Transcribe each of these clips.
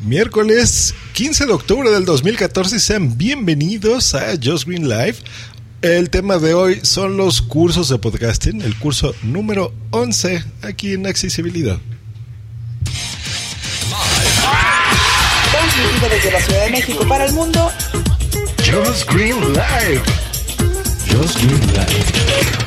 Miércoles 15 de octubre del 2014, sean bienvenidos a Just Green Live. El tema de hoy son los cursos de podcasting, el curso número 11 aquí en Accesibilidad. Transmitido desde la Ciudad de México para el mundo. Just Green Live. Just Green Live.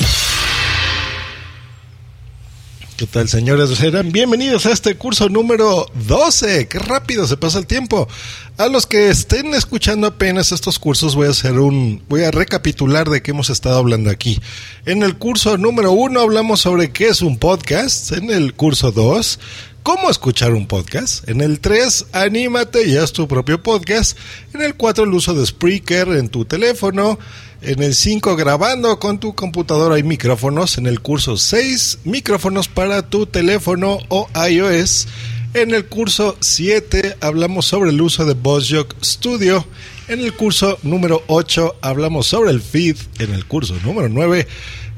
¿Qué tal, señores? Serán bienvenidos a este curso número 12. Qué rápido se pasa el tiempo. A los que estén escuchando apenas estos cursos, voy a hacer un. Voy a recapitular de qué hemos estado hablando aquí. En el curso número 1 hablamos sobre qué es un podcast. En el curso 2, cómo escuchar un podcast. En el 3, anímate y haz tu propio podcast. En el 4, el uso de Spreaker en tu teléfono. En el 5, grabando con tu computadora y micrófonos. En el curso 6, micrófonos para tu teléfono o iOS. En el curso 7 hablamos sobre el uso de VozJock Studio. En el curso número 8 hablamos sobre el feed. En el curso número 9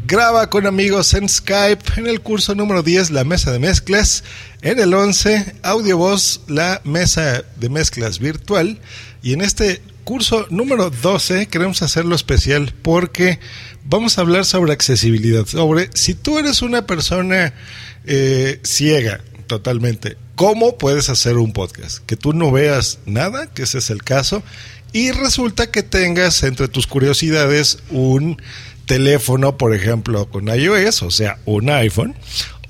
graba con amigos en Skype. En el curso número 10 la mesa de mezclas. En el 11 audio voz la mesa de mezclas virtual. Y en este curso número 12 queremos hacerlo especial porque vamos a hablar sobre accesibilidad, sobre si tú eres una persona eh, ciega totalmente, ¿cómo puedes hacer un podcast? Que tú no veas nada, que ese es el caso, y resulta que tengas entre tus curiosidades un teléfono, por ejemplo, con iOS, o sea, un iPhone,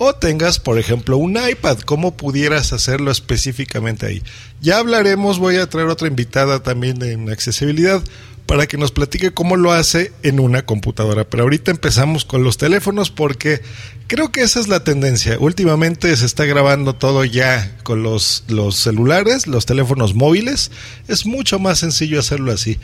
o tengas, por ejemplo, un iPad, ¿cómo pudieras hacerlo específicamente ahí? Ya hablaremos, voy a traer otra invitada también en accesibilidad para que nos platique cómo lo hace en una computadora. Pero ahorita empezamos con los teléfonos porque creo que esa es la tendencia. Últimamente se está grabando todo ya con los, los celulares, los teléfonos móviles. Es mucho más sencillo hacerlo así.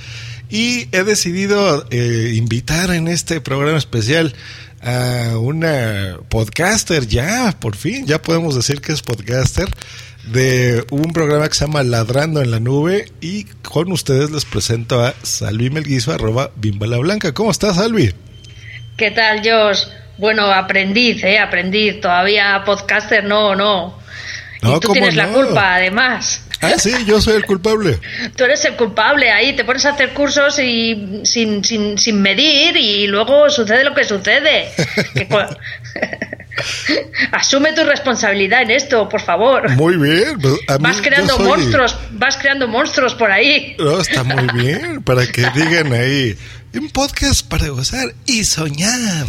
Y he decidido eh, invitar en este programa especial a una podcaster ya, por fin, ya podemos decir que es podcaster de un programa que se llama Ladrando en la Nube y con ustedes les presento a Salvi Melguizo, arroba Bimbala Blanca. ¿Cómo estás, Salvi? ¿Qué tal, Josh? Bueno, aprendiz, ¿eh? Aprendiz. Todavía podcaster no, no. No, y tú ¿cómo tienes la culpa, además. Ah, sí, yo soy el culpable. Tú eres el culpable ahí, te pones a hacer cursos y sin, sin, sin medir y luego sucede lo que sucede. Que Asume tu responsabilidad en esto, por favor. Muy bien. pues, mí- Vas creando soy- monstruos, vas creando monstruos por ahí. No, está muy bien, para que digan ahí, un podcast para gozar y soñar.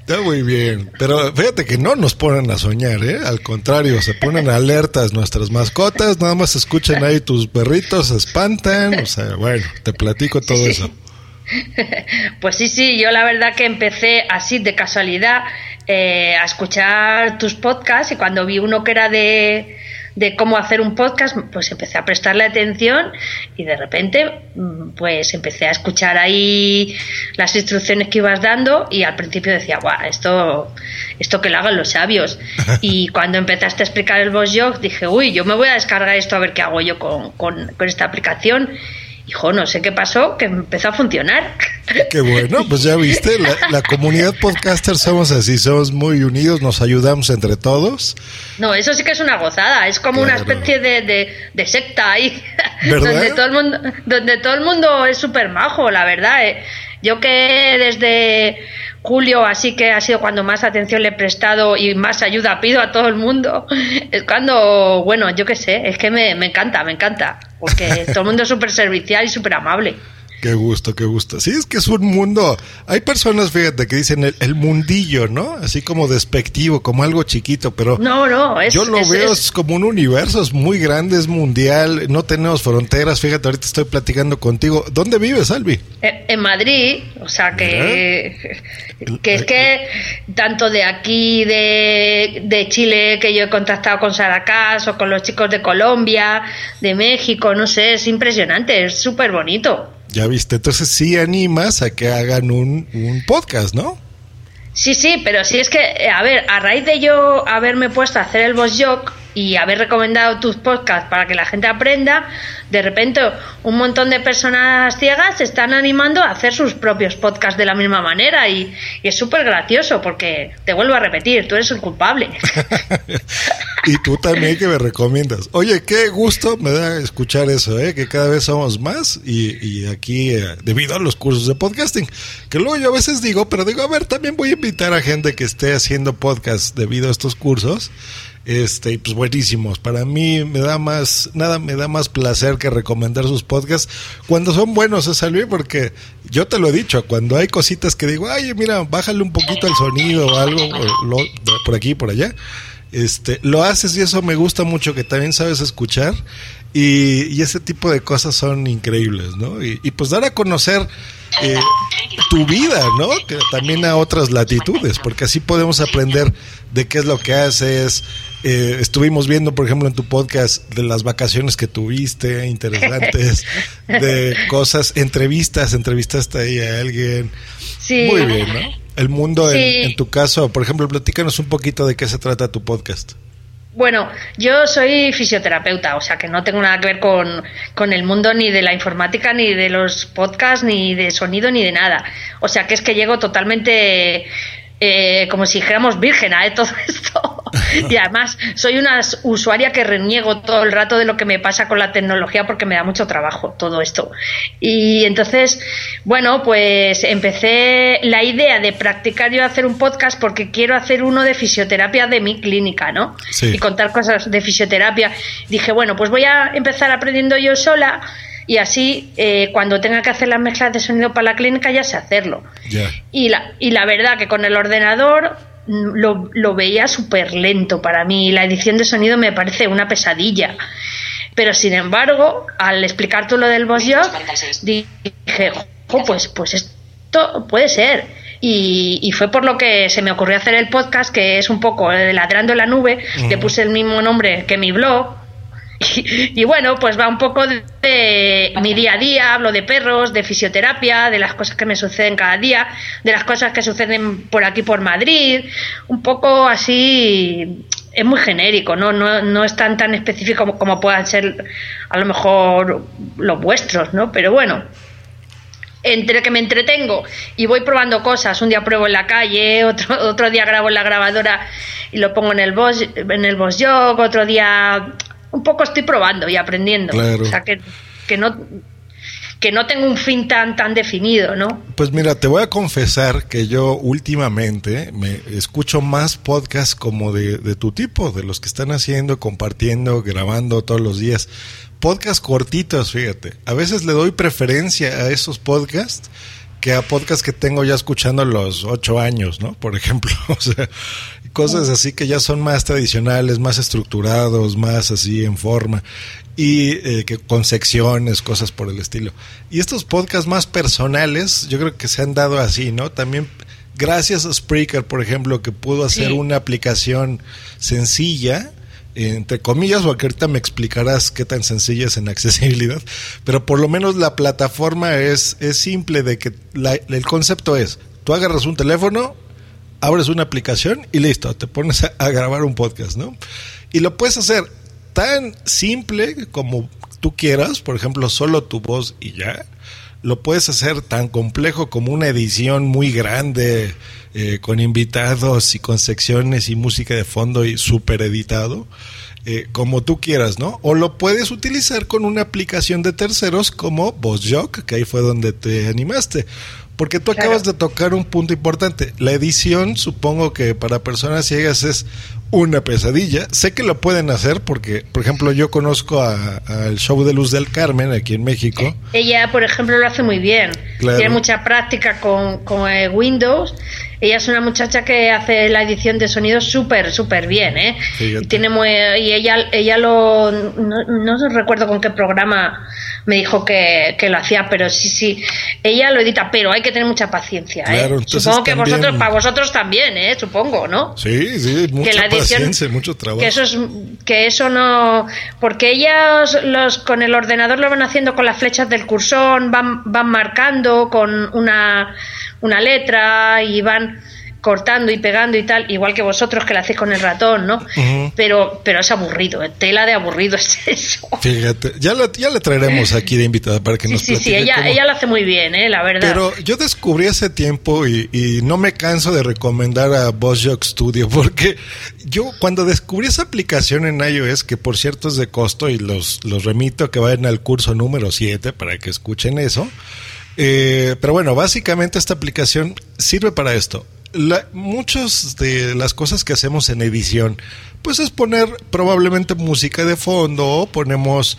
Está muy bien, pero fíjate que no nos ponen a soñar, ¿eh? Al contrario, se ponen alertas nuestras mascotas, nada más escuchan ahí tus perritos, se espantan, o sea, bueno, te platico todo Sí. eso. Pues sí, sí, yo la verdad que empecé así de casualidad eh, a escuchar tus podcasts y cuando vi uno que era de, de cómo hacer un podcast, pues empecé a prestarle atención y de repente mm, pues empecé a escuchar ahí las instrucciones que ibas dando y al principio decía, guau, esto, esto que lo hagan los sabios. Y cuando empezaste a explicar el Boss Jog dije, uy, yo me voy a descargar esto a ver qué hago yo con, con, con esta aplicación. Hijo, no sé qué pasó, que empezó a funcionar. Qué bueno, pues ya viste, la, la comunidad podcaster somos así, somos muy unidos, nos ayudamos entre todos. No, eso sí que es una gozada, es como una especie de, de, de secta ahí, ¿Verdad? donde todo el mundo, donde todo el mundo es súper majo, la verdad. eh. Yo que desde julio, así que ha sido cuando más atención le he prestado y más ayuda pido a todo el mundo, es cuando, bueno, yo qué sé, es que me, me encanta, me encanta, porque todo el mundo es súper servicial y súper amable. Qué gusto, qué gusto. Sí, es que es un mundo. Hay personas, fíjate, que dicen el, el mundillo, ¿no? Así como despectivo, como algo chiquito, pero No, no, es, yo lo es- veo es- como un universo, es muy grande, es mundial, no tenemos fronteras. Fíjate, ahorita estoy platicando contigo. ¿Dónde vives, Albi? Eh, En Madrid, o sea que, que es que tanto de aquí, de, de Chile, que yo he contactado con Saracás o con los chicos de Colombia, de México, no sé, es impresionante, es súper bonito. Ya viste, entonces sí animas a que hagan un, un podcast, ¿no? Sí, sí, pero sí es que, eh, a ver, a raíz de yo haberme puesto a hacer el Boss Jock y haber recomendado tus podcasts para que la gente aprenda, de repente un montón de personas ciegas se están animando a hacer sus propios podcasts de la misma manera y, es súper gracioso porque te vuelvo a repetir, tú eres el culpable. y tú también que me recomiendas. Oye, qué gusto me da escuchar eso, ¿eh? que cada vez somos más y, y aquí, eh, debido a los cursos de podcasting, que luego yo a veces digo, pero digo, a ver, también voy a invitar a gente que esté haciendo podcast debido a estos cursos este, pues buenísimos. Para mí me da más, nada me da más placer que recomendar sus podcasts cuando son buenos, es Luis, porque yo te lo he dicho, cuando hay cositas que digo, ay, mira, bájale un poquito el sonido o algo, por aquí, por allá. Este, lo haces y eso me gusta mucho, que también sabes escuchar y, ese tipo de cosas son increíbles, ¿no? Y, y pues dar a conocer eh, tu vida, ¿no? Que también a otras latitudes, porque así podemos aprender de qué es lo que haces. Eh, estuvimos viendo, por ejemplo, en tu podcast de las vacaciones que tuviste, interesantes, de cosas, entrevistas, entrevistaste ahí a alguien. Sí. Muy bien, ¿no? El mundo, en, en tu caso, por ejemplo, platícanos un poquito de qué se trata tu podcast. Bueno, yo soy fisioterapeuta, o sea que no tengo nada que ver con, con, el mundo ni de la informática, ni de los podcasts, ni de sonido, ni de nada. O sea que es que llego totalmente eh, como si dijéramos virgen a todo esto. y además soy una usuaria que reniego todo el rato de lo que me pasa con la tecnología porque me da mucho trabajo todo esto. Y entonces, bueno, pues empecé la idea de practicar yo hacer un podcast porque quiero hacer uno de fisioterapia de mi clínica, ¿no? Y contar cosas de fisioterapia. Dije, bueno, pues voy a empezar aprendiendo yo sola y así eh, cuando tenga que hacer las mezclas de sonido para la clínica ya sé hacerlo. Y, la, y la verdad que con el ordenador mm, lo, lo veía súper lento para mí. La edición de sonido me parece una pesadilla. Pero sin embargo, al explicar tú lo del voz yo, dije, pues, pues esto puede ser. Y, y, fue por lo que se me ocurrió hacer el podcast, que es un poco ladrando en la nube. Le puse el mismo nombre que mi blog, y, bueno, pues va un poco de, mi día a día, hablo de perros, de fisioterapia, de las cosas que me suceden cada día, de las cosas que suceden por aquí por Madrid, un poco así, es muy genérico, no, no, no es tan tan específico como, como puedan ser a lo mejor los vuestros, ¿no? Pero bueno, entre que me entretengo y voy probando cosas, un día pruebo en la calle, otro, otro día grabo en la grabadora y lo pongo en el boss, en el boss jog, otro día un poco estoy probando y aprendiendo. O sea, que, que no que no tengo un fin tan tan definido, ¿no? Pues mira, te voy a confesar que yo últimamente me escucho más podcasts como de, de tu tipo, de los que están haciendo, compartiendo, grabando todos los días. Podcasts cortitos, fíjate. A veces le doy preferencia a esos podcasts que a podcasts que tengo ya escuchando a los ocho años, ¿no? Por ejemplo, o sea, cosas así que ya son más tradicionales, más estructurados, más así en forma y eh, que con secciones, cosas por el estilo. Y estos podcasts más personales, yo creo que se han dado así, ¿no? También gracias a Spreaker, por ejemplo, que pudo hacer una aplicación sencilla entre comillas, porque ahorita me explicarás qué tan sencilla es en accesibilidad, pero por lo menos la plataforma es, es simple de que el concepto es, tú agarras un teléfono, abres una aplicación y listo, te pones a, grabar un podcast, ¿no? Y lo puedes hacer tan simple como tú quieras, por ejemplo, solo tu voz y ya. Lo puedes hacer tan complejo como una edición muy grande, eh, con invitados y con secciones y música de fondo y súper editado. Eh, como tú quieras, ¿no? O lo puedes utilizar con una aplicación de terceros como VozJock, que ahí fue donde te animaste. Porque tú acabas de tocar un punto importante. La edición, supongo que para personas ciegas es una pesadilla. Sé que lo pueden hacer porque, por ejemplo, yo conozco al show de Luz del Carmen aquí en México. Ella, por ejemplo, lo hace muy bien. Tiene mucha práctica con, con eh, Windows ella es una muchacha que hace la edición de sonido súper, súper bien, ¿eh? Y, tiene muy, y ella, ella lo. No, no, recuerdo con qué programa me dijo que, lo hacía, pero sí, sí. Ella lo edita, pero hay que tener mucha paciencia, ¿eh? Supongo que vosotros, para vosotros también, ¿eh? Supongo, ¿no? Sí, sí, mucha que la edición, paciencia, mucho trabajo. Que eso, es, que eso no. Porque ellas los, con el ordenador lo van haciendo con las flechas del cursor, van, van marcando con una una letra y van cortando y pegando y tal, igual que vosotros que lo hacéis con el ratón, ¿no? pero, pero es aburrido, ¿eh? tela de aburrido es eso. Fíjate, ya, la, ya traeremos aquí de invitada para que nos Sí, sí, ella, ella lo hace muy bien, ¿eh? la verdad. Pero yo descubrí hace tiempo y, y no me canso de recomendar a Boss Studio porque yo cuando descubrí esa aplicación en iOS, que por cierto es de costo y los, los remito a que vayan al curso número 7 para que escuchen eso. Eh, pero bueno, básicamente esta aplicación sirve para esto la, muchas de las cosas que hacemos en edición, pues es poner probablemente música de fondo, o ponemos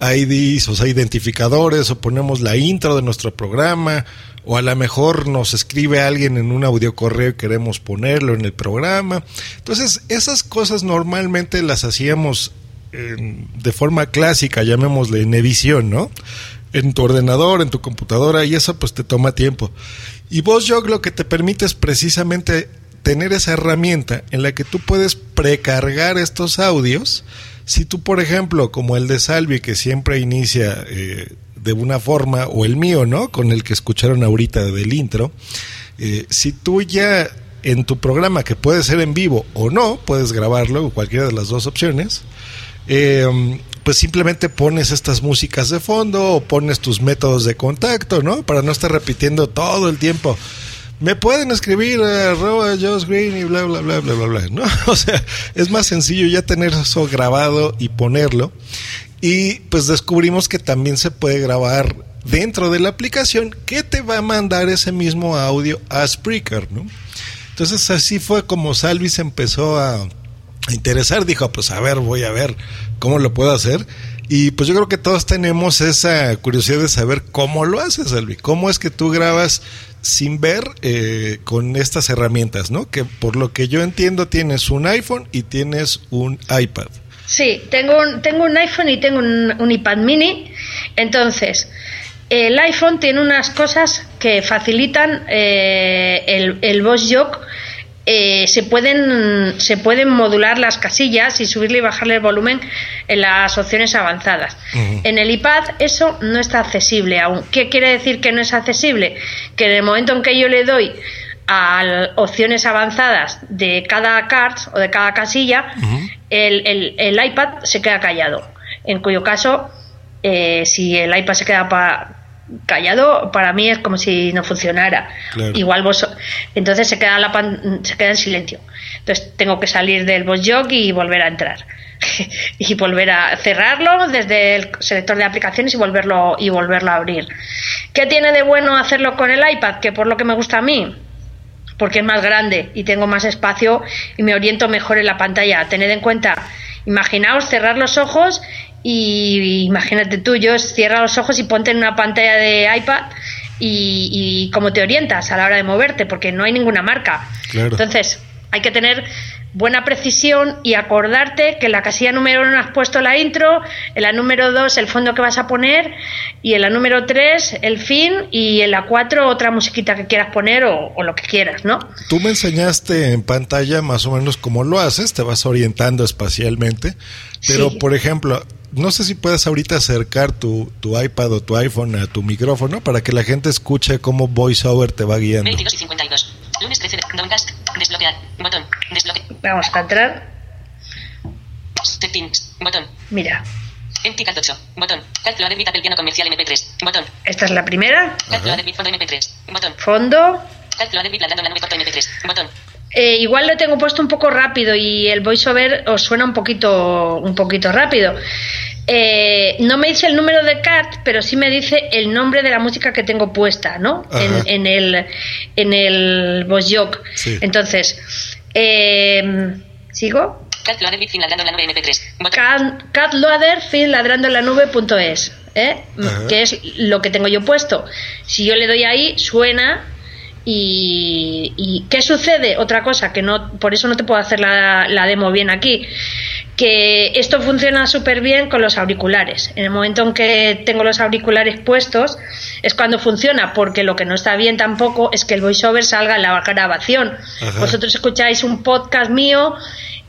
IDs, o sea, identificadores, o ponemos la intro de nuestro programa, o a lo mejor nos escribe alguien en un audio correo y queremos ponerlo en el programa. Entonces, esas cosas normalmente las hacíamos de forma clásica, llamémosle en edición, ¿no? En tu ordenador, en tu computadora, y eso pues te toma tiempo. Y VozJog lo que te permite es precisamente tener esa herramienta en la que tú puedes precargar estos audios. Si tú, por ejemplo, como el de Salvi, que siempre inicia eh, de una forma, o el mío, ¿no? Con el que escucharon ahorita del intro, eh, si tú ya en tu programa, que puede ser en vivo o no, puedes grabarlo, cualquiera de las dos opciones, eh, pues simplemente pones estas músicas de fondo o pones tus métodos de contacto, ¿no? Para no estar repitiendo todo el tiempo. Me pueden escribir a arroba Josh Green y bla, bla, bla, bla, bla, bla, ¿no? O sea, es más sencillo ya tener eso grabado y ponerlo. Y pues descubrimos que también se puede grabar dentro de la aplicación que te va a mandar ese mismo audio a Spreaker, ¿no? Entonces así fue como Salvis empezó a interesar, dijo, pues a ver, voy a ver cómo lo puedo hacer. Y pues yo creo que todos tenemos esa curiosidad de saber cómo lo haces, Albi. ¿Cómo es que tú grabas sin ver eh, con estas herramientas, no? Que por lo que yo entiendo tienes un iPhone y tienes un iPad. Sí, tengo un, tengo un iPhone y tengo un, iPad mini. Entonces, el iPhone tiene unas cosas que facilitan eh, el, el Jock eh, se, pueden, se pueden modular las casillas y subirle y bajarle el volumen en las opciones avanzadas. En el iPad eso no está accesible aún. ¿Qué quiere decir que no es accesible? Que en el momento en que yo le doy a opciones avanzadas de cada card o de cada casilla, el, el, iPad se queda callado. En cuyo caso, eh, si el iPad se queda para callado para mí es como si no funcionara. Igual vos entonces se queda la se queda en silencio. Entonces tengo que salir del boss jog y volver a entrar. Y volver a cerrarlo desde el selector de aplicaciones y volverlo y volverlo a abrir. Qué tiene de bueno hacerlo con el iPad que por lo que me gusta a mí porque es más grande y tengo más espacio y me oriento mejor en la pantalla. Tened en cuenta imaginaos cerrar los ojos y imagínate tú, yo cierra los ojos y ponte en una pantalla de iPad y, cómo te orientas a la hora de moverte, porque no hay ninguna marca. Entonces, hay que tener buena precisión y acordarte que en la casilla número uno has puesto la intro, en la número dos el fondo que vas a poner y en la número tres el fin y en la cuatro otra musiquita que quieras poner o, lo que quieras, ¿no? Tú me enseñaste en pantalla más o menos cómo lo haces, te vas orientando espacialmente, pero por ejemplo, no sé si puedes ahorita acercar tu, tu, iPad o tu iPhone a tu micrófono para que la gente escuche cómo VoiceOver te va guiando. 22 y 52. Lunes 13 de Desbloquear. Botón. Desbloquear. Vamos a entrar. Settings. Botón. Mira. Empty Cat 8. Botón. Cat Loader Bit Apple Piano Comercial MP3. Botón. Esta es la primera. Bit Fondo MP3. Botón. Fondo. Bit Ladrando la nube corto MP3. Botón. Eh, igual lo tengo puesto un poco rápido y el voiceover os suena un poquito, un poquito rápido. Eh, no me dice el número de cart, pero sí me dice el nombre de la música que tengo puesta, ¿no? En, el en el voice joke. Entonces, eh, ¿sigo? Cat Loader fin ladrando en la nube MP3. Cat, Loader fin ladrando en la nube punto es, ¿eh? que es lo que tengo yo puesto. Si yo le doy ahí, suena y, ¿qué sucede? Otra cosa que no, por eso no te puedo hacer la, la demo bien aquí, que esto funciona súper bien con los auriculares. En el momento en que tengo los auriculares puestos es cuando funciona, porque lo que no está bien tampoco es que el voiceover salga en la grabación. Vosotros escucháis un podcast mío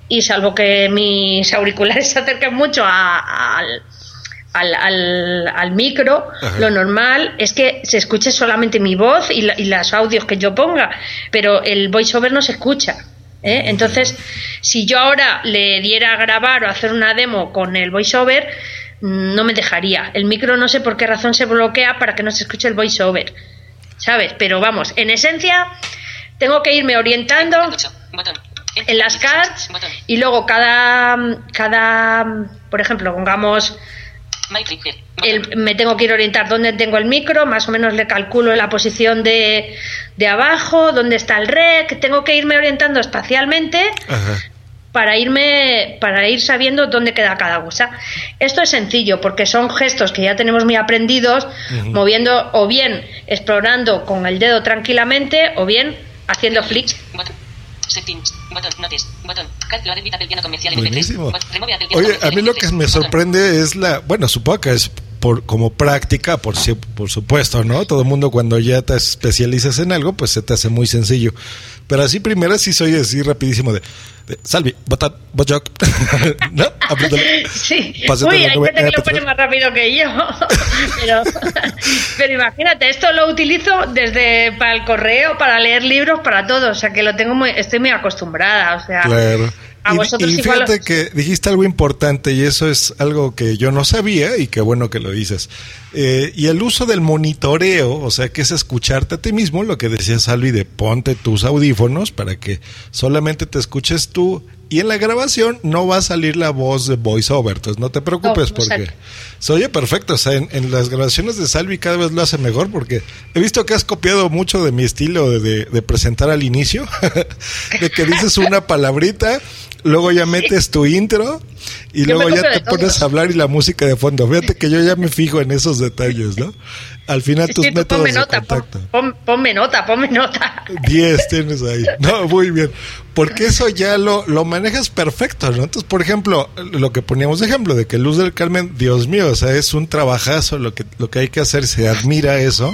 y salvo que mis auriculares se acerquen mucho a, al, al, al micro, lo normal es que se escuche solamente mi voz y, la- y los audios que yo ponga, pero el voiceover no se escucha. ¿eh? Entonces, si yo ahora le diera a grabar o hacer una demo con el voiceover, mm, no me dejaría. El micro no sé por qué razón se bloquea para que no se escuche el voiceover. ¿Sabes? Pero vamos, en esencia, tengo que irme orientando en las cards y luego cada, cada por ejemplo, pongamos. El- me tengo que ir a orientar dónde tengo el micro, más o menos le calculo la posición de, de abajo, dónde está el rec, tengo que irme orientando espacialmente Ajá. para irme para ir sabiendo dónde queda cada cosa. Esto es sencillo porque son gestos que ya tenemos muy aprendidos, moviendo o bien explorando con el dedo tranquilamente o bien haciendo flick. Botón. Settings. Botón. Notes. Botón. Calculador evita del piano comercial MP3. Buenísimo. Oye, a mí lo MP3. que me sorprende es la, bueno, supongo que es por como práctica, por por supuesto, ¿no? Todo el mundo cuando ya te especializas en algo, pues se te hace muy sencillo. Pero así primero sí soy así rapidísimo de, de Salvi, botón, botjoc. ¿No? Sí, Pásate uy, hay gente que lo MP3. pone más rápido que yo. pero, pero imagínate, esto lo utilizo desde para el correo, para leer libros, para todo. O sea que lo tengo muy, estoy muy acostumbrada. O sea, Claro. A Y- vosotros y, igual. fíjate que dijiste algo importante y eso es algo que yo no sabía y qué bueno que lo dices. Eh, y el uso del monitoreo, o sea, que es escucharte a ti mismo, lo que decía Salvi de ponte tus audífonos para que solamente te escuches tú y en la grabación no va a salir la voz de voiceover, entonces no te preocupes No, porque se oye perfecto, o sea, en, en las grabaciones de Salvi cada vez lo hace mejor porque he visto que has copiado mucho de mi estilo de, de- de presentar al inicio, de que dices una palabrita, luego ya metes tu intro y Yo luego ya te pones a hablar y la música de fondo. Fíjate que yo ya me fijo en esos detalles, ¿no? Al final Sí, tus métodos ponme de nota, pon- contacto. pon- ponme nota, ponme nota. 10 tienes ahí. No, muy bien. Porque eso ya lo, lo manejas perfecto, ¿no? Entonces, por ejemplo, lo que poníamos de ejemplo de que Luz del Carmen, Dios mío, o sea, es un trabajazo lo que, lo que hay que hacer, se admira eso.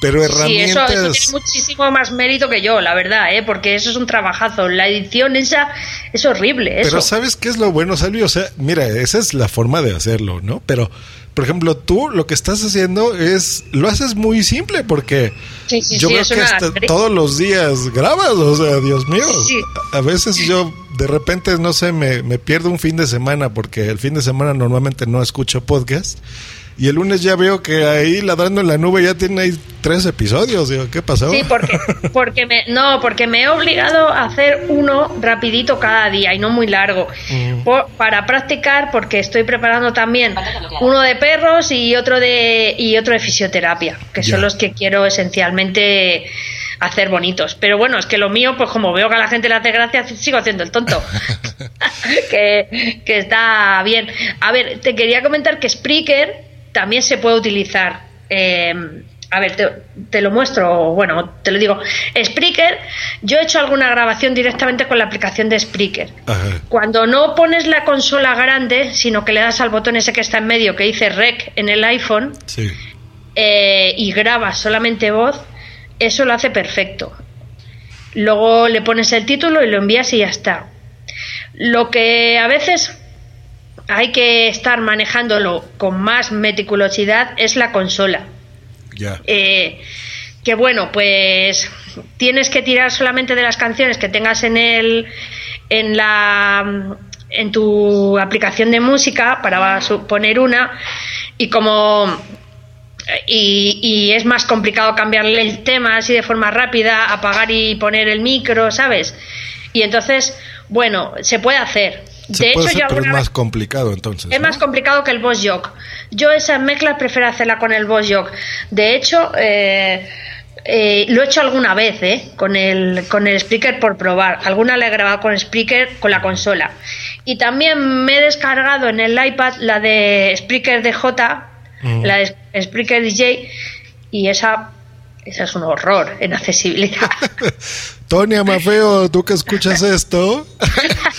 Pero Sí, eso, herramientas. eso tiene muchísimo más mérito que yo, la verdad, ¿eh? porque eso es un trabajazo. La edición esa es horrible. Eso. Pero ¿sabes qué es lo bueno, Salvi? O sea, mira, esa es la forma de hacerlo, ¿no? Pero, por ejemplo, tú lo que estás haciendo es, lo haces muy simple porque Sí, sí, yo es que hasta todos los días grabas, o sea, Dios mío. A veces yo de repente, no sé, me, me pierdo un fin de semana porque el fin de semana normalmente no escucho podcast. Y el lunes ya veo que ahí ladrando en la nube ya tiene ahí tres episodios. Digo, ¿qué pasó? Sí, porque, porque me, no, porque me he obligado a hacer uno rapidito cada día y no muy largo. Mm. Por- para practicar, porque estoy preparando también uno de perros y otro de, y otro de fisioterapia, que Ya. son los que quiero esencialmente hacer bonitos. Pero bueno, es que lo mío, pues como veo que a la gente le hace gracia, sigo haciendo el tonto. que, que está bien. A ver, te quería comentar que Spreaker también se puede utilizar. eh, a ver, te, te lo muestro, bueno, te lo digo. Spreaker, yo he hecho alguna grabación directamente con la aplicación de Spreaker. Ajá. Cuando no pones la consola grande, sino que le das al botón ese que está en medio que dice Rec en el iPhone Sí. eh, y grabas solamente voz, eso lo hace perfecto. Luego le pones el título y lo envías y ya está. Lo que a veces hay que estar manejándolo con más meticulosidad es la consola. Ya. Eh, que bueno, pues tienes que tirar solamente de las canciones que tengas en el en la en tu aplicación de música para poner una y como y, y es más complicado cambiarle el tema así de forma rápida, apagar y poner el micro, ¿sabes? Y entonces, bueno, se puede hacer. Se de puede hecho, hacer, yo pero es más complicado entonces. es ¿no? más complicado que el Boss Jock. Yo esas mezclas prefiero hacerla con el Boss Jock. De hecho, eh, eh, lo he hecho alguna vez, ¿eh? Con el, con el speaker por probar. Alguna la he grabado con el speaker con la consola. Y también me he descargado en el iPad la de Spreaker DJ, Mm. la de Spreaker DJ, y esa, esa es un horror en accesibilidad. Tonia Mafeo, tú que escuchas esto,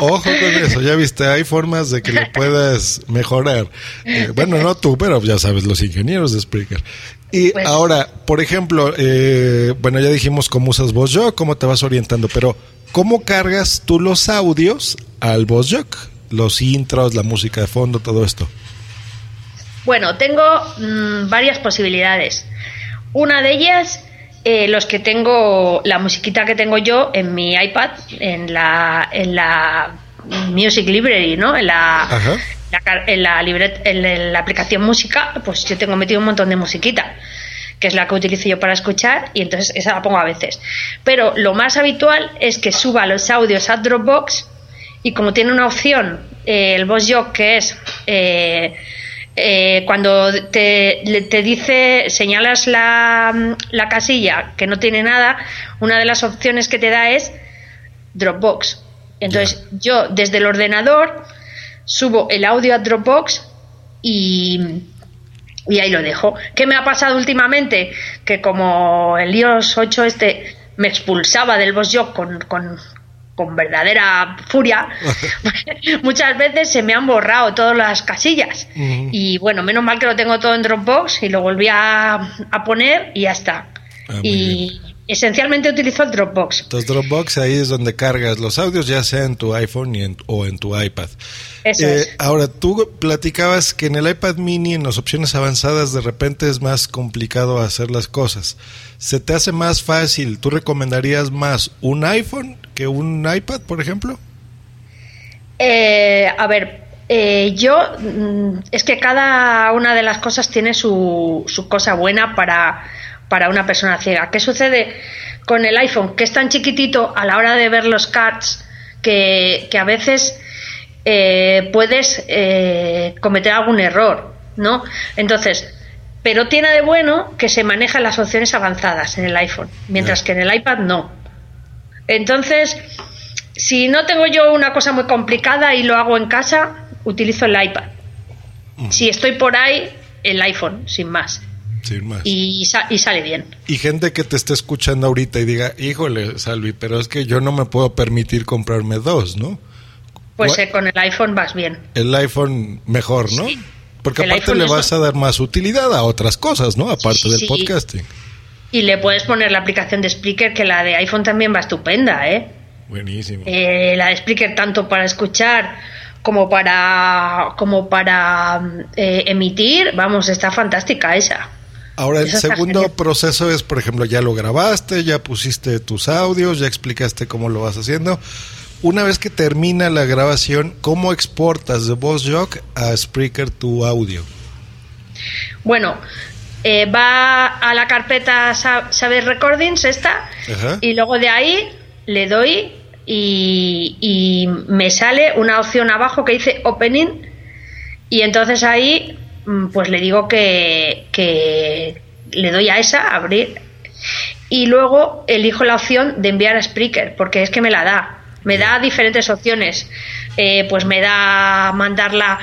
ojo con eso, ya viste, hay formas de que lo puedas mejorar. Eh, bueno, no tú, pero ya sabes, los ingenieros de Spreaker. Y Pues- ahora, por ejemplo, eh, bueno, ya dijimos cómo usas VozJock, cómo te vas orientando, pero ¿cómo cargas tú los audios al VozJock? Los intros, la música de fondo, todo esto. Bueno, tengo mm, varias posibilidades. Una de ellas, eh, los que tengo, la musiquita que tengo yo en mi iPad, en la, en la Music Library, ¿no? En la, Ajá. la car- en la, libret- en la aplicación música, pues yo tengo metido un montón de musiquita, que es la que utilizo yo para escuchar, y entonces esa la pongo a veces. Pero lo más habitual es que suba los audios a Dropbox y como tiene una opción, eh, el Boss Jock, que es eh, eh, cuando te, te dice, señalas la, la casilla que no tiene nada, una de las opciones que te da es Dropbox. Entonces yo desde el ordenador subo el audio a Dropbox y, y ahí lo dejo. ¿Qué me ha pasado últimamente? Que como el iOS 8 este me expulsaba del Boss Jock con, con, con verdadera furia, muchas veces se me han borrado todas las casillas. Y bueno, menos mal que lo tengo todo en Dropbox y lo volví a, a poner y ya está. Ah, y esencialmente utilizo el Dropbox. Entonces Dropbox ahí es donde cargas los audios, ya sea en tu iPhone y en- o en tu iPad. Eso Eh, es. Ahora, tú platicabas que en el iPad mini, en las opciones avanzadas, de repente es más complicado hacer las cosas. ¿Se te hace más fácil? ¿Tú recomendarías más un iPhone que un iPad, por ejemplo? Eh, a ver, eh, yo mm, es que cada una de las cosas tiene su, su cosa buena para, para una persona ciega. ¿Qué sucede con el iPhone? Que es tan chiquitito a la hora de ver los cards que, que a veces eh, puedes eh, cometer algún error, ¿no? Entonces, pero tiene de bueno que se manejan las opciones avanzadas en el iPhone, mientras que en el iPad no. Entonces, si no tengo yo una cosa muy complicada y lo hago en casa, utilizo el iPad. Si estoy por ahí, el iPhone, sin más. Sin más. Y, sa- y sale bien. Y gente que te esté escuchando ahorita y diga, híjole, Salvi, pero es que yo no me puedo permitir comprarme dos, ¿no? Pues eh, con el iPhone vas bien. El iPhone mejor, ¿no? Sí. Porque El aparte le vas a dar más utilidad a otras cosas, ¿no? Aparte Sí, del sí. podcasting. Y le puedes poner la aplicación de Spreaker, que la de iPhone también va estupenda, ¿eh? Buenísimo. Eh, la de Spreaker tanto para escuchar como para como para eh, emitir, vamos, está fantástica esa. Ahora, el segundo genial. proceso es, por ejemplo, ya lo grabaste, ya pusiste tus audios, ya explicaste cómo lo vas haciendo. Una vez que termina la grabación, ¿cómo exportas de VozJock a Spreaker tu audio? Bueno, eh, va a la carpeta Sa- Saber Recordings esta Ajá. y luego de ahí le doy y, y me sale una opción abajo que dice Opening y entonces ahí mm, pues le digo que, que le doy a esa, abrir y luego elijo la opción de enviar a Spreaker porque es que me la da. Me da diferentes opciones. Eh, pues me da mandarla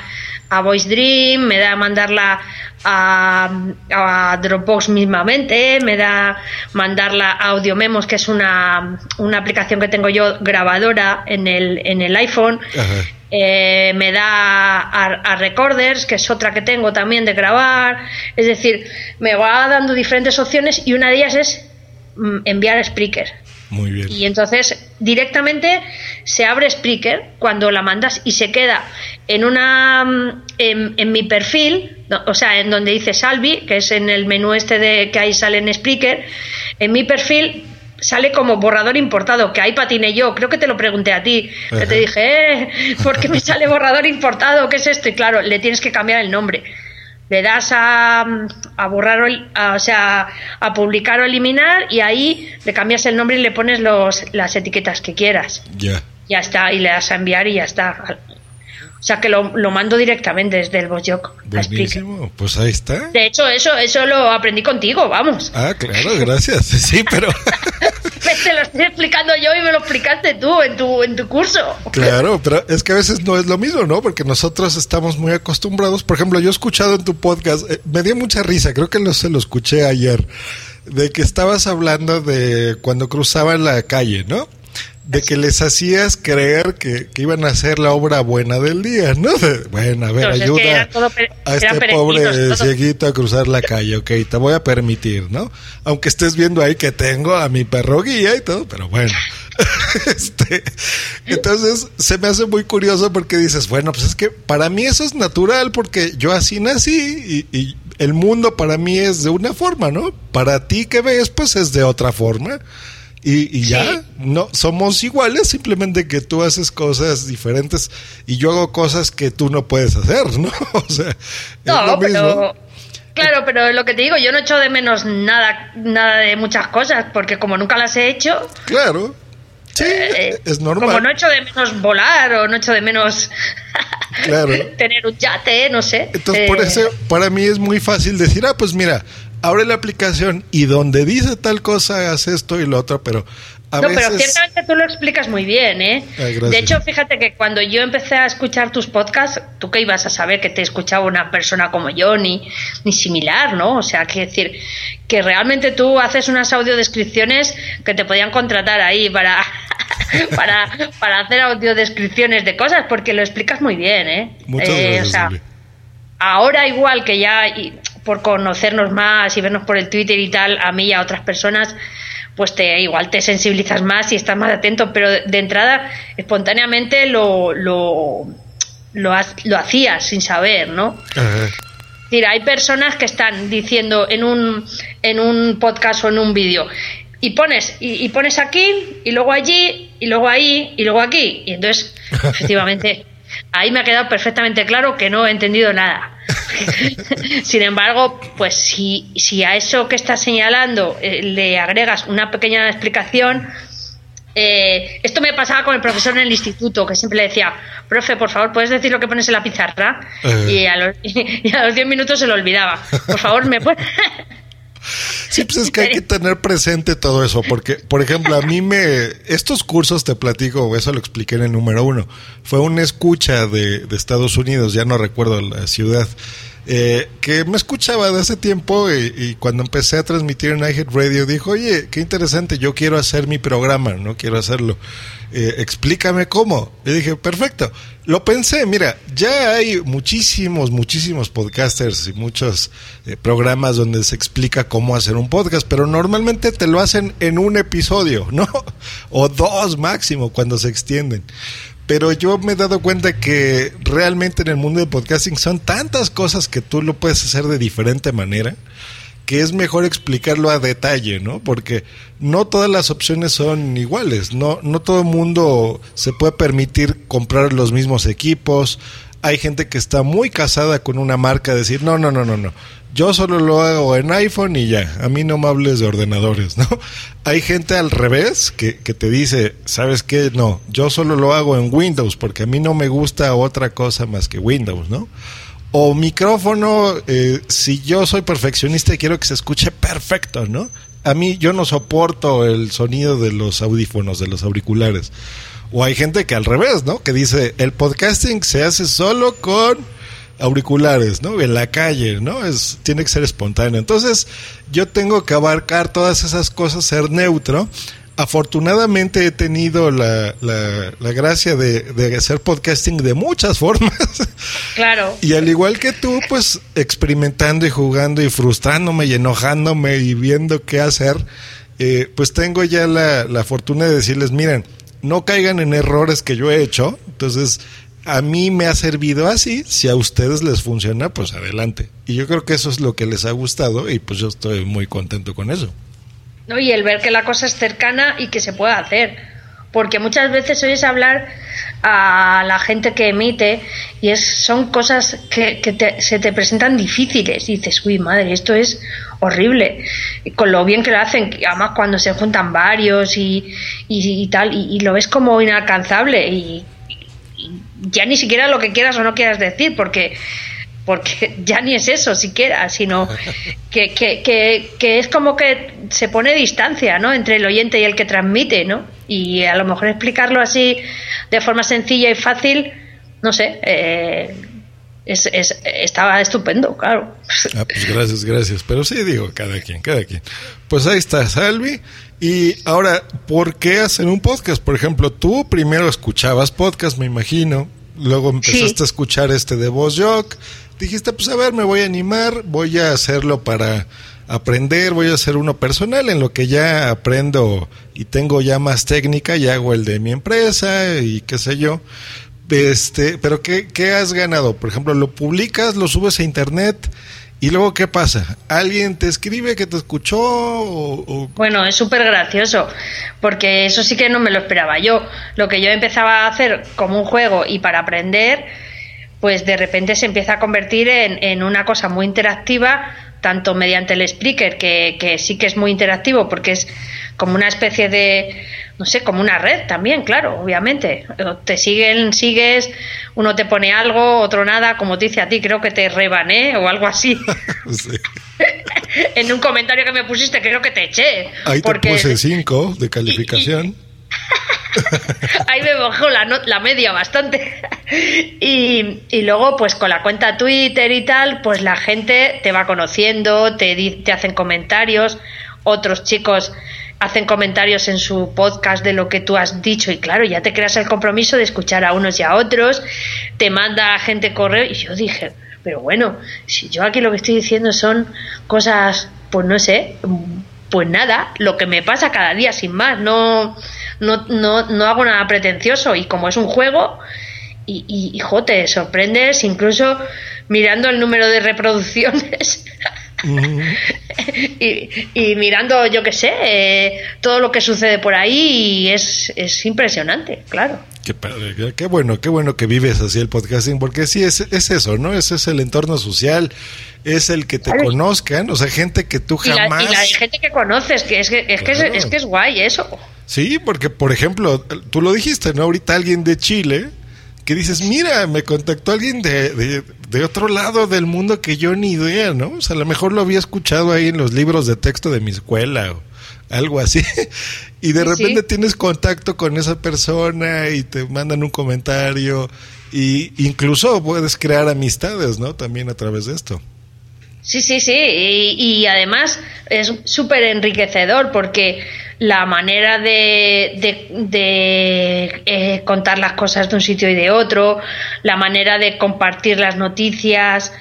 a Voice Dream, me da mandarla a, a Dropbox mismamente, me da mandarla a Audio Memos, que es una, una aplicación que tengo yo grabadora en el, en el iPhone. Eh, me da a, a Recorders, que es otra que tengo también de grabar. Es decir, me va dando diferentes opciones y una de ellas es mm, enviar a Spreaker. Muy bien. Y entonces directamente se abre Spreaker cuando la mandas y se queda en una mm, en, en mi perfil, o sea, en donde dice Salvi, que es en el menú este de que ahí sale en Spreaker, en mi perfil sale como borrador importado, que ahí patiné yo, creo que te lo pregunté a ti, que te dije, eh, ¿por qué me sale borrador importado? ¿Qué es esto? Y claro, le tienes que cambiar el nombre. Le das a, a borrar, a- o sea, a publicar o eliminar y ahí le cambias el nombre y le pones los, las etiquetas que quieras. Ya. Ya está, y le das a enviar y ya está. O sea que lo, lo mando directamente desde el Spreaker. Buenísimo. Pues ahí está. De hecho, eso, eso lo aprendí contigo, vamos. Ah, claro, gracias. Sí, pero Te lo estoy explicando yo y me lo explicaste tú en tu, en tu curso. claro, pero es que a veces no es lo mismo, ¿no? Porque nosotros estamos muy acostumbrados. Por ejemplo, yo he escuchado en tu podcast, eh, me dio mucha risa, creo que lo, se lo escuché ayer, de que estabas hablando de cuando cruzaban la calle, ¿no? De que les hacías creer que, que iban a hacer la obra buena del día, ¿no? De, bueno, a ver, Entonces, ayuda todo a este pobre todo. cieguito a cruzar la calle, ok, te voy a permitir, ¿no? Aunque estés viendo ahí que tengo a mi perro guía y todo, pero bueno, este, entonces se me hace muy curioso porque dices, bueno, pues es que para mí eso es natural porque yo así nací y, y el mundo para mí es de una forma, ¿no? Para ti que ves, pues es de otra forma. Y, y ya, no, somos iguales, simplemente que tú haces cosas diferentes y yo hago cosas que tú no puedes hacer, ¿no? O sea, es No, lo mismo. pero. Claro, pero lo que te digo, yo no echo de menos nada, nada de muchas cosas, porque como nunca las he hecho, Claro. Sí, eh, es normal. como no echo de menos volar o no echo de menos Claro. tener un yate, no sé. Entonces, por Eh, eso, para mí es muy fácil decir, ah, pues mira, abre la aplicación y donde dice tal cosa, hagas esto y lo otro, pero a no, veces... pero ciertamente tú lo explicas muy bien, ¿eh? Ah, de hecho, fíjate que cuando yo empecé a escuchar tus podcasts, tú que ibas a saber que te escuchaba una persona como yo, ni, ni similar, ¿no? O sea, que decir, que realmente tú haces unas audiodescripciones que te podían contratar ahí para, para, para hacer audiodescripciones de cosas, porque lo explicas muy bien, ¿eh? Muchas Eh, gracias, o sea, Silvia. ahora igual que ya y por conocernos más y vernos por el Twitter y tal, a mí y a otras personas, pues te igual te sensibilizas más y estás más atento, pero de, entrada espontáneamente lo lo, lo, ha- lo hacías sin saber, ¿no? Ajá. Es decir, hay personas que están diciendo en un, en un podcast o en un vídeo y pones y, y pones aquí y luego allí y luego ahí y luego aquí y entonces efectivamente ahí me ha quedado perfectamente claro que no he entendido nada. Sin embargo, pues si, si a eso que estás señalando eh, le agregas una pequeña explicación, eh, esto me pasaba con el profesor en el instituto, que siempre le decía, profe, por favor, ¿puedes decir lo que pones en la pizarra? Eh. Y, a los, y a los 10 minutos se lo olvidaba. Por favor, ¿me puedes...? Sí, pues es que hay que tener presente todo eso, porque, por ejemplo, a mí me, estos cursos te platico, eso lo expliqué en el número uno, fue una escucha de, de Estados Unidos, ya no recuerdo la ciudad, eh, que me escuchaba de hace tiempo y, y cuando empecé a transmitir en iHead Radio dijo, oye, qué interesante, yo quiero hacer mi programa, no quiero hacerlo. Eh, explícame cómo. Le dije, perfecto. Lo pensé, mira, ya hay muchísimos, muchísimos podcasters y muchos eh, programas donde se explica cómo hacer un podcast, pero normalmente te lo hacen en un episodio, ¿no? O dos máximo cuando se extienden. Pero yo me he dado cuenta que realmente en el mundo del podcasting son tantas cosas que tú lo puedes hacer de diferente manera que es mejor explicarlo a detalle, ¿no? Porque no todas las opciones son iguales, no, no todo el mundo se puede permitir comprar los mismos equipos. Hay gente que está muy casada con una marca, decir, no, no, no, no, no. Yo solo lo hago en iPhone y ya, a mí no me hables de ordenadores, ¿no? Hay gente al revés que, que te dice, ¿sabes qué? No, yo solo lo hago en Windows porque a mí no me gusta otra cosa más que Windows, ¿no? O micrófono, eh, si yo soy perfeccionista y quiero que se escuche perfecto, ¿no? A mí yo no soporto el sonido de los audífonos, de los auriculares. O hay gente que al revés, ¿no? Que dice, el podcasting se hace solo con auriculares, ¿no? En la calle, ¿no? Es, tiene que ser espontáneo. Entonces, yo tengo que abarcar todas esas cosas, ser neutro. Afortunadamente he tenido la, la, la gracia de, de hacer podcasting de muchas formas. Claro. Y al igual que tú, pues experimentando y jugando y frustrándome y enojándome y viendo qué hacer, eh, pues tengo ya la, la fortuna de decirles, miren, no caigan en errores que yo he hecho. Entonces, a mí me ha servido así. Si a ustedes les funciona, pues adelante. Y yo creo que eso es lo que les ha gustado y pues yo estoy muy contento con eso. ¿No? Y el ver que la cosa es cercana y que se puede hacer. Porque muchas veces oyes hablar a la gente que emite y es, son cosas que, que te- se te presentan difíciles. Y dices, uy, madre, esto es horrible. Con lo bien que lo hacen, además cuando se juntan varios y, y- y tal, y, lo ves como inalcanzable. Y ya ni siquiera lo que quieras o no quieras decir, porque porque ya ni es eso siquiera, sino que, que, que, que es como que se pone distancia ¿no? entre el oyente y el que transmite, ¿no? Y a lo mejor explicarlo así de forma sencilla y fácil, no sé, eh, es, es, estaba estupendo, claro. Ah, pues gracias, gracias. Pero sí, digo, cada quien, cada quien. Pues ahí está, Salvi. Y ahora, ¿por qué hacer un podcast? Por ejemplo, tú primero escuchabas podcast, me imagino. Luego empezaste Sí. a escuchar este de Voz Jock. Dijiste, pues a ver, me voy a animar, voy a hacerlo para aprender, voy a hacer uno personal en lo que ya aprendo y tengo ya más técnica, ya hago el de mi empresa y qué sé yo. Este, pero ¿qué, qué has ganado? Por ejemplo, lo publicas, lo subes a internet y luego ¿qué pasa? ¿Alguien te escribe que te escuchó? Bueno, es súper gracioso, porque eso sí que no me lo esperaba yo. Lo que yo empezaba a hacer como un juego y para aprender, pues de repente se empieza a convertir en, en una cosa muy interactiva, tanto mediante el speaker, que, que sí que es muy interactivo, porque es como una especie de, no sé, como una red también, claro, obviamente. Te siguen, sigues, uno te pone algo, otro nada, como te dice a ti, creo que te rebané o algo así. Sí. en un comentario que me pusiste, creo que te eché. Ahí te porque puse 5 de calificación. ahí me bajó la, no- la media bastante. y, y luego, pues con la cuenta Twitter y tal, pues la gente te va conociendo, te, te hacen comentarios, otros chicos hacen comentarios en su podcast de lo que tú has dicho. Y claro, ya te creas el compromiso de escuchar a unos y a otros, te manda gente correo. Y yo dije, pero bueno, si yo aquí lo que estoy diciendo son cosas, pues no sé, pues nada, lo que me pasa cada día sin más, no, no, no, no hago nada pretencioso y como es un juego y, y, y, jo, te sorprendes incluso mirando el número de reproducciones y, y mirando, yo qué sé, eh, todo lo que sucede por ahí y es, es impresionante, claro. Qué padre, qué- qué bueno, qué bueno que vives así el podcasting, porque sí, es, es eso, ¿no? Ese es el entorno social, es el que te Claro. conozcan, o sea, gente que tú Y la, jamás... y la gente que conoces, que es que es, que es que es guay eso. Sí, porque por ejemplo, tú lo dijiste, ¿no? Ahorita alguien de Chile que dices, mira, me contactó alguien de, de, de otro lado del mundo que yo ni idea, ¿no? O sea, a lo mejor lo había escuchado ahí en los libros de texto de mi escuela o algo así. Y de Sí, repente sí. tienes contacto con esa persona y te mandan un comentario y incluso puedes crear amistades, ¿no? También a través de esto. Sí, sí, sí. Y, y además es súper enriquecedor porque la manera de, de, eh, contar las cosas de un sitio y de otro, la manera de compartir las noticias,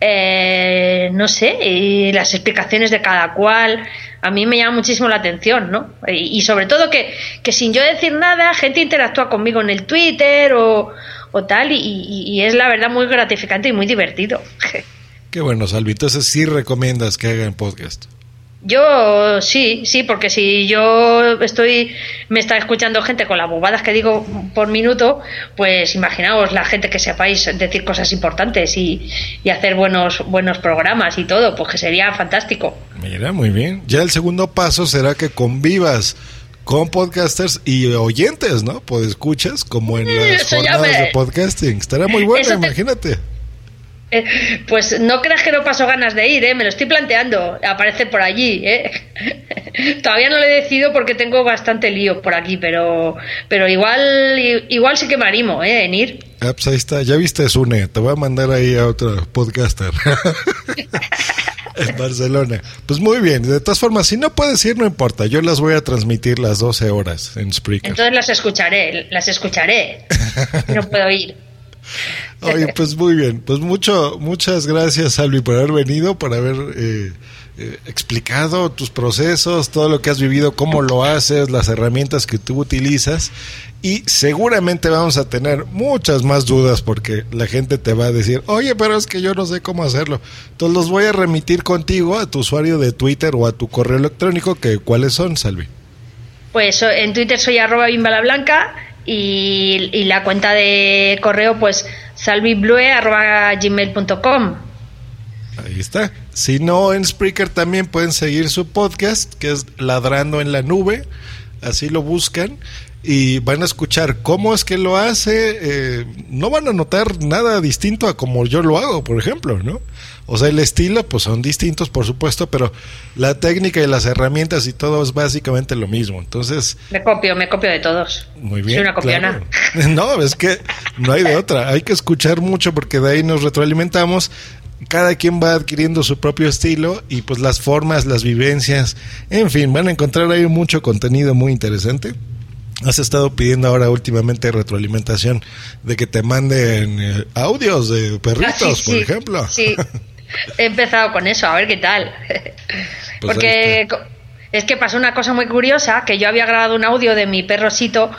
eh, no sé, y las explicaciones de cada cual, a mí me llama muchísimo la atención, ¿no? Y, y sobre todo que, que sin yo decir nada, gente interactúa conmigo en el Twitter o, o tal, y- y es la verdad muy gratificante y muy divertido. Qué bueno, Salvi. Entonces sí recomiendas que hagan podcast. Yo sí, sí, porque si yo estoy, me está escuchando gente con las bobadas que digo por minuto, pues imaginaos la gente que sepáis decir cosas importantes y, y hacer buenos, buenos programas y todo, pues que sería fantástico. Mira, muy bien. Ya el segundo paso será que convivas con podcasters y oyentes, ¿no? Pues escuchas como en las Eso ya jornadas me- de podcasting. Estará muy bueno, te- imagínate. Eh, pues no creas que no paso ganas de ir, ¿eh? me lo estoy planteando, aparece por allí. ¿eh? Todavía no lo he decidido porque tengo bastante lío por aquí, pero, pero igual, igual sí que me animo ¿eh? en ir. Ah, pues ahí está. Ya viste, Sune. Te voy a mandar ahí a otro podcaster. en Barcelona. Pues muy bien. De todas formas, si no puedes ir, no importa. Yo las voy a transmitir las 12 horas en Spreaker. Entonces las escucharé, las escucharé. No puedo ir. Oye, pues muy bien. Pues mucho, muchas gracias, Salvi, por haber venido, por haber eh, eh, explicado tus procesos, todo lo que has vivido, cómo lo haces, las herramientas que tú utilizas. Y seguramente vamos a tener muchas más dudas porque la gente te va a decir, oye, pero es que yo no sé cómo hacerlo. Entonces los voy a remitir contigo a tu usuario de Twitter o a tu correo electrónico, que ¿cuáles son, Salvi? Pues en Twitter soy arroba bimbalablanca y, y la cuenta de correo pues salviblue arroba gmail.com. Ahí está. Si no, en Spreaker también pueden seguir su podcast, que es Ladrando en la Nube. Así lo buscan. Y van a escuchar cómo es que lo hace. eh, no van a notar nada distinto a como yo lo hago, por ejemplo, ¿no? O sea, el estilo, pues son distintos, por supuesto, pero la técnica y las herramientas y todo es básicamente lo mismo. Entonces, Me copio, me copio de todos. muy bien. Soy una copiona. claro. No, es que no hay de otra. Hay que escuchar mucho porque de ahí nos retroalimentamos. Cada quien va adquiriendo su propio estilo y pues las formas, las vivencias, en fin, van a encontrar ahí mucho contenido muy interesante. Has estado pidiendo ahora últimamente retroalimentación de que te manden eh, audios de perritos, Ah, sí, por sí, ejemplo. Sí, he empezado con eso, a ver qué tal. Pues Porque es que pasó una cosa muy curiosa, que yo había grabado un audio de mi perrosito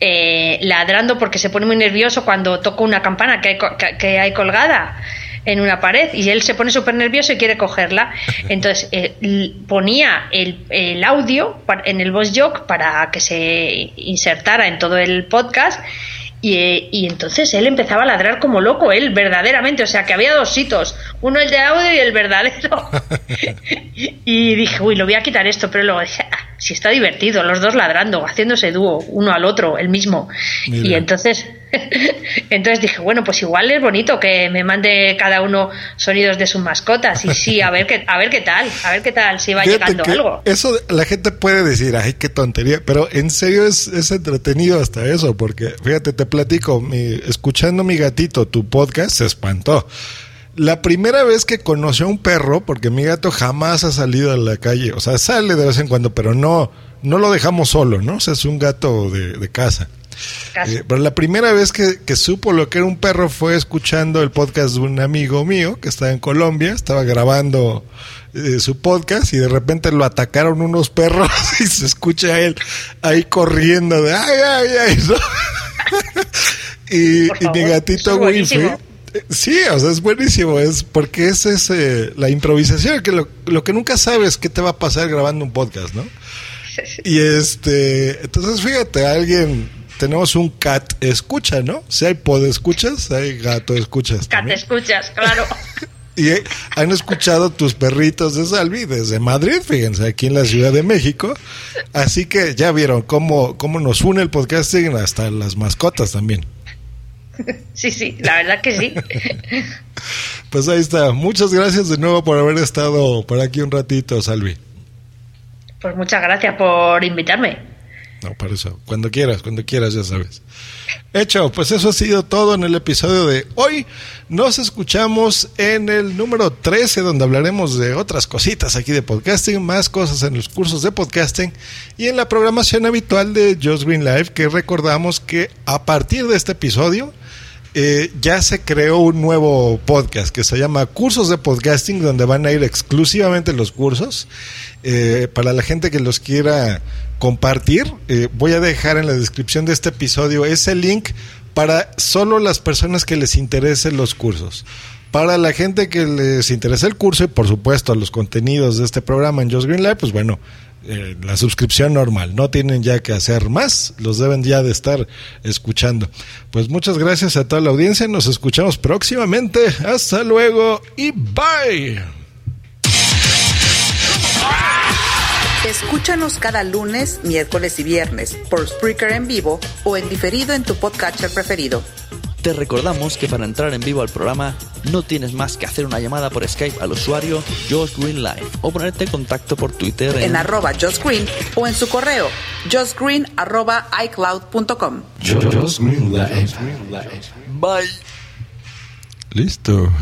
eh, ladrando porque se pone muy nervioso cuando toco una campana que hay, que hay colgada en una pared y él se pone súper nervioso y quiere cogerla. Entonces eh, ponía el, el audio en el voice jog para que se insertara en todo el podcast y, eh, y entonces él empezaba a ladrar como loco, él verdaderamente, o sea que había dos hitos, uno el de audio y el verdadero. y dije, uy, lo voy a quitar esto, pero luego dije, ah, si está divertido, los dos ladrando, haciéndose dúo, uno al otro, el mismo. Mira. Y entonces, entonces dije, bueno, pues igual es bonito que me mande cada uno sonidos de sus mascotas y sí, a ver qué, a ver qué tal, a ver qué tal, si va Fíjate llegando algo. Eso la gente puede decir, ay, qué tontería, pero en serio es, es entretenido hasta eso, porque fíjate, te platico, mi- escuchando mi gatito tu podcast se espantó. La primera vez que conoció a un perro, porque mi gato jamás ha salido a la calle, o sea, sale de vez en cuando, pero no, no lo dejamos solo, ¿no? O sea, es un gato de, de casa. Casi. Eh, pero la primera vez que, que supo lo que era un perro fue escuchando el podcast de un amigo mío que estaba en Colombia, estaba grabando eh, su podcast y de repente lo atacaron unos perros y se escucha a él ahí corriendo de ay, ay, ay. ¿no? y, y mi gatito es Winfrey. eh, Sí, o sea, es buenísimo, es porque es ese, la improvisación, que lo, lo que nunca sabes qué te va a pasar grabando un podcast, ¿no? Y este, entonces fíjate, alguien, tenemos un cat escucha, ¿no? Si hay pod escuchas, hay gato escuchas. Cat, también. escuchas, claro. Y eh, han escuchado tus perritos de Salvi desde Madrid, fíjense, aquí en la Ciudad de México. Así que ya vieron cómo, cómo nos une el podcasting hasta las mascotas también. Sí, sí, la verdad que sí. Pues ahí está. Muchas gracias de nuevo por haber estado por aquí un ratito, Salvi. Pues muchas gracias por invitarme. No, para eso. Cuando quieras, cuando quieras, ya sabes. Hecho, pues eso ha sido todo en el episodio de hoy. Nos escuchamos en el número 13, donde hablaremos de otras cositas aquí de podcasting, más cosas en los cursos de podcasting y en la programación habitual de Just Green Live, que recordamos que a partir de este episodio eh, ya se creó un nuevo podcast que se llama Cursos de Podcasting, donde van a ir exclusivamente los cursos. Eh, para la gente que los quiera compartir, eh, voy a dejar en la descripción de este episodio ese link para solo las personas que les interesen los cursos. Para la gente que les interesa el curso y por supuesto los contenidos de este programa en Just Green pues bueno, eh, la suscripción normal. No tienen ya que hacer más, los deben ya de estar escuchando. Pues muchas gracias a toda la audiencia, nos escuchamos próximamente. Hasta luego y bye. Escúchanos cada lunes, miércoles y viernes por Spreaker en vivo o en diferido en tu podcatcher preferido. Te recordamos que para entrar en vivo al programa no tienes más que hacer una llamada por Skype al usuario Josh Green Live o ponerte en contacto por Twitter en, En arroba Josh Green o en su correo justgreen arroba icloud.com. Bye. Listo.